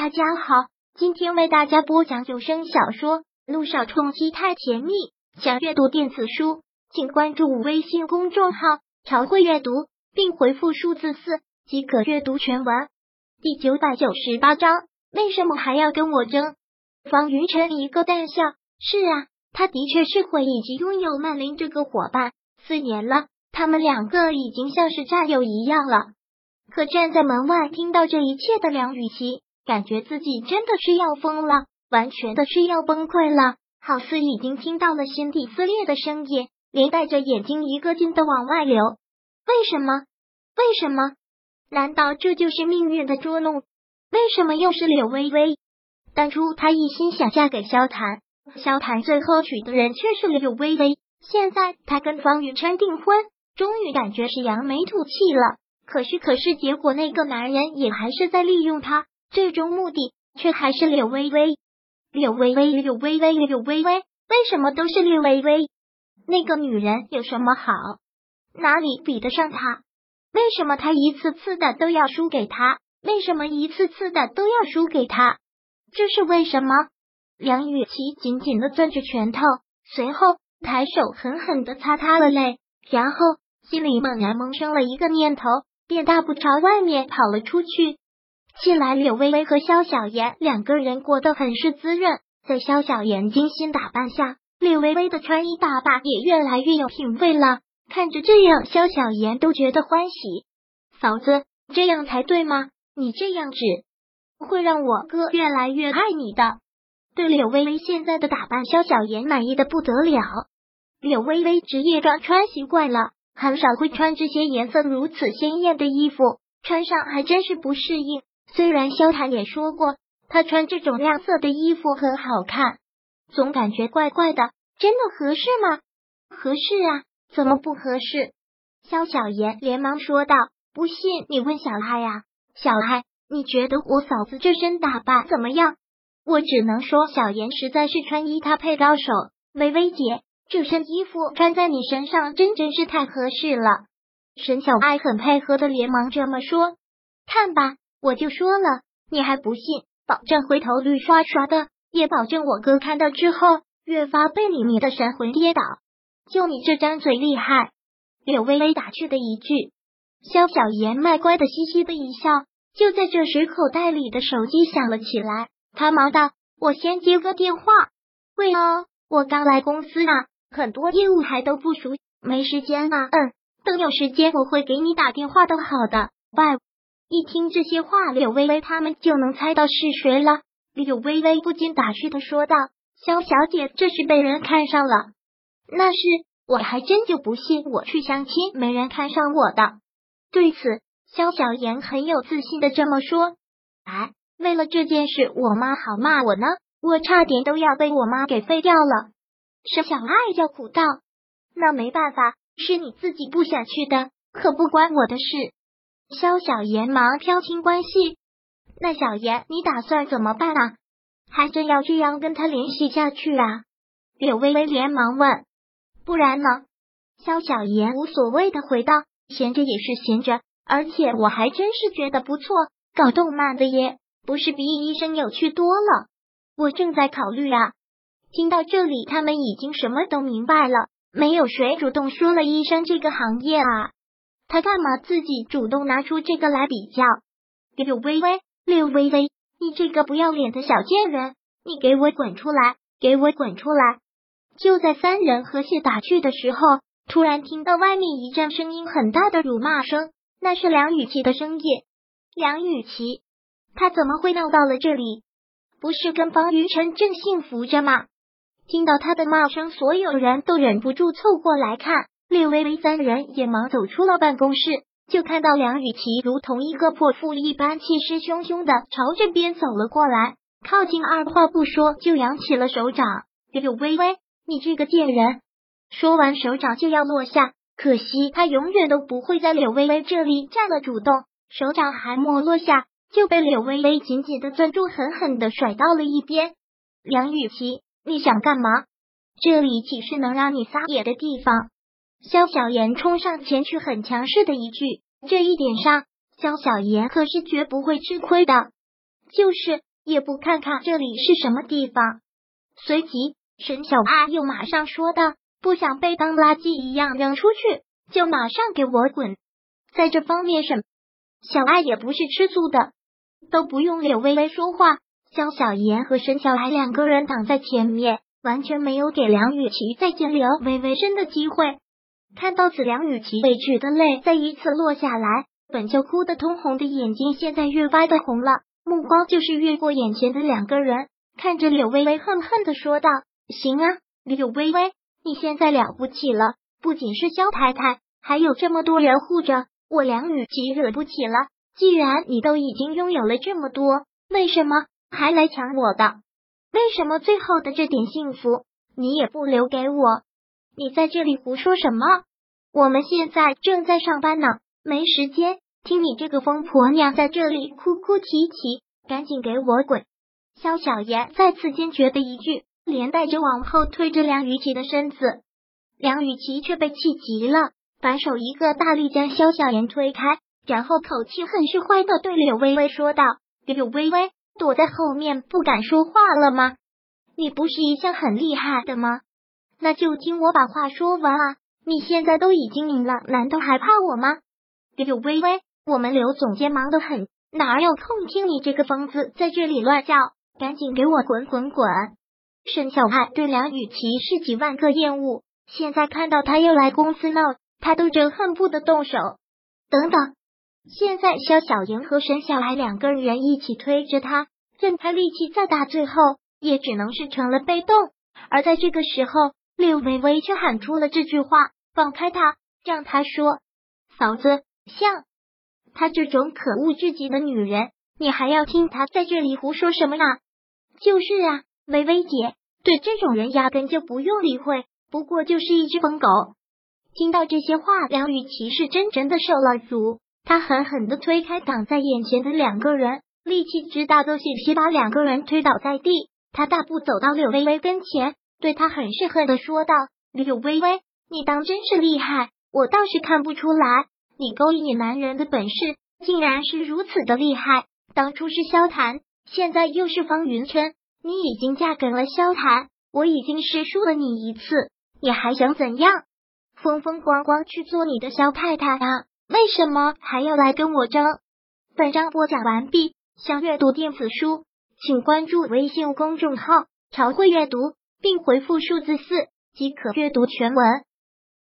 大家好，今天为大家播讲有声小说《路上冲击太甜蜜》。想阅读电子书，请关注微信公众号“朝会阅读”，并回复数字四即可阅读全文。第九百九十八章，为什么还要跟我争？方云晨一个淡笑，是啊，他的确是会以及拥有曼玲这个伙伴，四年了，他们两个已经像是战友一样了。可站在门外听到这一切的梁雨琪。感觉自己真的是要疯了，完全的是要崩溃了，好似已经听到了心底撕裂的声音，连带着眼睛一个劲的往外流。为什么？为什么？难道这就是命运的捉弄？为什么又是柳微微？当初他一心想嫁给萧谈，萧谈最后娶的人却是柳微微。现在他跟方云琛订婚，终于感觉是扬眉吐气了。可是，可是结果那个男人也还是在利用他。最终目的却还是柳微微，柳微微，柳微微，柳微微，为什么都是柳微微？那个女人有什么好？哪里比得上她？为什么她一次次的都要输给他？为什么一次次的都要输给他？这是为什么？梁雨琪紧紧的攥着拳头，随后抬手狠狠的擦擦了泪，然后心里猛然萌生了一个念头，便大步朝外面跑了出去。近来，柳微微和萧小言两个人过得很是滋润。在萧小言精心打扮下，柳微微的穿衣打扮也越来越有品味了。看着这样，萧小言都觉得欢喜。嫂子，这样才对吗？你这样只会让我哥越来越爱你的。对柳微微现在的打扮，萧小言满意的不得了。柳微微职业装穿习惯了，很少会穿这些颜色如此鲜艳的衣服，穿上还真是不适应。虽然萧谈也说过，他穿这种亮色的衣服很好看，总感觉怪怪的。真的合适吗？合适啊，怎么不合适？萧小言连忙说道：“不信你问小爱呀，小爱，你觉得我嫂子这身打扮怎么样？”我只能说，小妍实在是穿衣搭配高手。微微姐，这身衣服穿在你身上真真是太合适了。沈小爱很配合的连忙这么说：“看吧。”我就说了，你还不信？保证回头率刷刷的，也保证我哥看到之后越发被你迷得神魂颠倒。就你这张嘴厉害！柳微微打趣的一句。萧小言卖乖的嘻嘻的一笑。就在这时，口袋里的手机响了起来，他忙道：“我先接个电话。”喂哦，我刚来公司啊，很多业务还都不熟，没时间啊。嗯，等有时间我会给你打电话的。好的，拜。一听这些话，柳微微他们就能猜到是谁了。柳微微不禁打趣的说道：“肖小姐，这是被人看上了？那是，我还真就不信我去相亲没人看上我的。”对此，肖小妍很有自信的这么说：“哎，为了这件事，我妈好骂我呢，我差点都要被我妈给废掉了。”沈小爱叫苦道：“那没办法，是你自己不想去的，可不关我的事。”萧小言忙挑清关系，那小言你打算怎么办啊？还真要这样跟他联系下去啊？柳微微连忙问。不然呢？萧小言无所谓的回道：“闲着也是闲着，而且我还真是觉得不错，搞动漫的耶，不是比医生有趣多了。我正在考虑啊。”听到这里，他们已经什么都明白了。没有谁主动说了医生这个行业啊。他干嘛自己主动拿出这个来比较？柳微微，柳微微，你这个不要脸的小贱人，你给我滚出来！给我滚出来！就在三人和谐打趣的时候，突然听到外面一阵声音很大的辱骂声，那是梁雨琪的声音。梁雨琪，他怎么会闹到了这里？不是跟方云晨正幸福着吗？听到他的骂声，所有人都忍不住凑过来看。柳微微三人也忙走出了办公室，就看到梁雨琪如同一个泼妇一般，气势汹汹的朝这边走了过来，靠近，二话不说就扬起了手掌。柳微微，你这个贱人！说完，手掌就要落下，可惜他永远都不会在柳微微这里占了主动，手掌还没落下，就被柳微微紧紧的攥住，狠狠的甩到了一边。梁雨琪，你想干嘛？这里岂是能让你撒野的地方？萧小言冲上前去，很强势的一句：“这一点上，萧小言可是绝不会吃亏的。”就是也不看看这里是什么地方。随即，沈小爱又马上说道：“不想被当垃圾一样扔出去，就马上给我滚！”在这方面，沈小爱也不是吃素的，都不用柳微微说话，江小妍和沈小爱两个人挡在前面，完全没有给梁雨琪再见柳微微身的机会。看到子良与其委屈的泪再一次落下来，本就哭得通红的眼睛现在越发的红了，目光就是越过眼前的两个人，看着柳微微，恨恨的说道：“行啊，柳微微，你现在了不起了，不仅是萧太太，还有这么多人护着。”我梁雨琪惹不起了。既然你都已经拥有了这么多，为什么还来抢我的？为什么最后的这点幸福你也不留给我？你在这里胡说什么？我们现在正在上班呢，没时间听你这个疯婆娘在这里哭哭啼啼。赶紧给我滚！萧小言再次坚决的一句，连带着往后推着梁雨琪的身子。梁雨琪却被气急了。反手一个大力将萧小言推开，然后口气很是坏的对柳微微说道：“柳微微，躲在后面不敢说话了吗？你不是一向很厉害的吗？那就听我把话说完啊！你现在都已经赢了，难道还怕我吗？”柳微微，我们刘总监忙得很，哪有空听你这个疯子在这里乱叫？赶紧给我滚滚滚！沈小爱对梁雨琪是几万个厌恶，现在看到他又来公司闹。他都真恨不得动手。等等，现在肖小莹和沈小爱两个人一起推着他，任他力气再大，最后也只能是成了被动。而在这个时候，柳微微却喊出了这句话：“放开他，让他说。”嫂子，像她这种可恶至极的女人，你还要听她在这里胡说什么呢？就是啊，微微姐，对这种人压根就不用理会，不过就是一只疯狗。听到这些话，梁雨琪是真真的受了辱。他狠狠的推开挡在眼前的两个人，力气之大，都险些把两个人推倒在地。他大步走到柳微微跟前，对他很是恨的说道：“柳微微，你当真是厉害，我倒是看不出来，你勾引男人的本事竟然是如此的厉害。当初是萧谈，现在又是方云琛，你已经嫁给了萧谈，我已经是输了你一次，你还想怎样？”风风光光去做你的萧太太啊？为什么还要来跟我争？本章播讲完毕。想阅读电子书，请关注微信公众号“朝会阅读”，并回复数字四即可阅读全文。